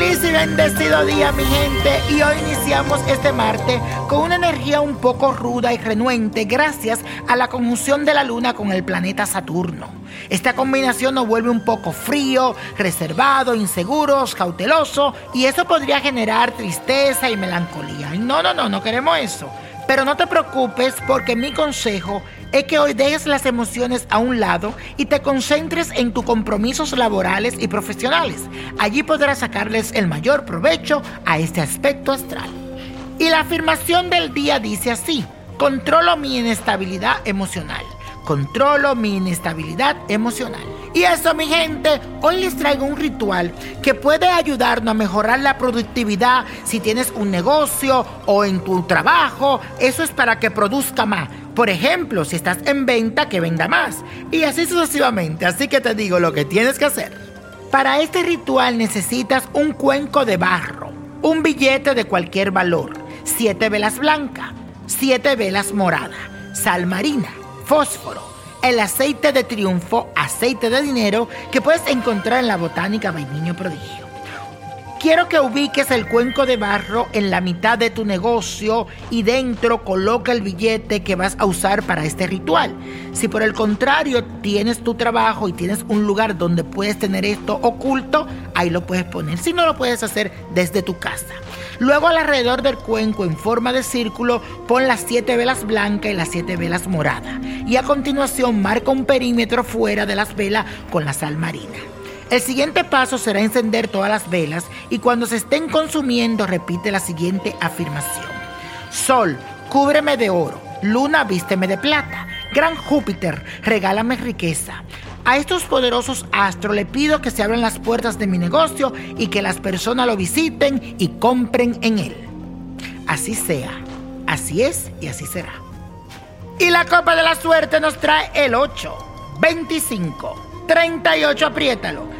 Feliz y bendecido día mi gente y hoy iniciamos este martes con una energía un poco ruda y renuente gracias a la conjunción de la luna con el planeta Saturno. Esta combinación nos vuelve un poco frío, reservado, inseguros, cauteloso y eso podría generar tristeza y melancolía. No, no, no, no queremos eso. Pero no te preocupes porque mi consejo es que hoy dejes las emociones a un lado y te concentres en tus compromisos laborales y profesionales. Allí podrás sacarles el mayor provecho a este aspecto astral. Y la afirmación del día dice así, controlo mi inestabilidad emocional. Controlo mi inestabilidad emocional. Y eso, mi gente, hoy les traigo un ritual que puede ayudarnos a mejorar la productividad si tienes un negocio o en tu trabajo. Eso es para que produzca más. Por ejemplo, si estás en venta, que venda más. Y así sucesivamente. Así que te digo lo que tienes que hacer. Para este ritual necesitas un cuenco de barro, un billete de cualquier valor, siete velas blancas, siete velas moradas, sal marina, fósforo, el aceite de triunfo, aceite de dinero que puedes encontrar en la botánica Vainiño Prodigio. Quiero que ubiques el cuenco de barro en la mitad de tu negocio y dentro coloca el billete que vas a usar para este ritual. Si por el contrario tienes tu trabajo y tienes un lugar donde puedes tener esto oculto, ahí lo puedes poner. Si no lo puedes hacer desde tu casa. Luego alrededor del cuenco en forma de círculo pon las siete velas blancas y las siete velas moradas. Y a continuación marca un perímetro fuera de las velas con la sal marina. El siguiente paso será encender todas las velas y cuando se estén consumiendo repite la siguiente afirmación. Sol, cúbreme de oro. Luna, vísteme de plata. Gran Júpiter, regálame riqueza. A estos poderosos astros le pido que se abran las puertas de mi negocio y que las personas lo visiten y compren en él. Así sea, así es y así será. Y la copa de la suerte nos trae el 8, 25, 38, apriétalo,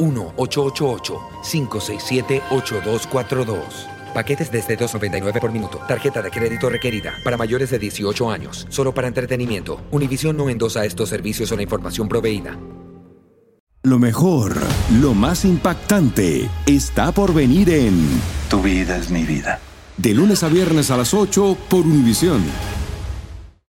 1-888-567-8242. Paquetes desde 2.99 por minuto. Tarjeta de crédito requerida para mayores de 18 años. Solo para entretenimiento. Univision no endosa estos servicios o la información proveída. Lo mejor, lo más impactante, está por venir en Tu vida es mi vida. De lunes a viernes a las 8 por Univisión.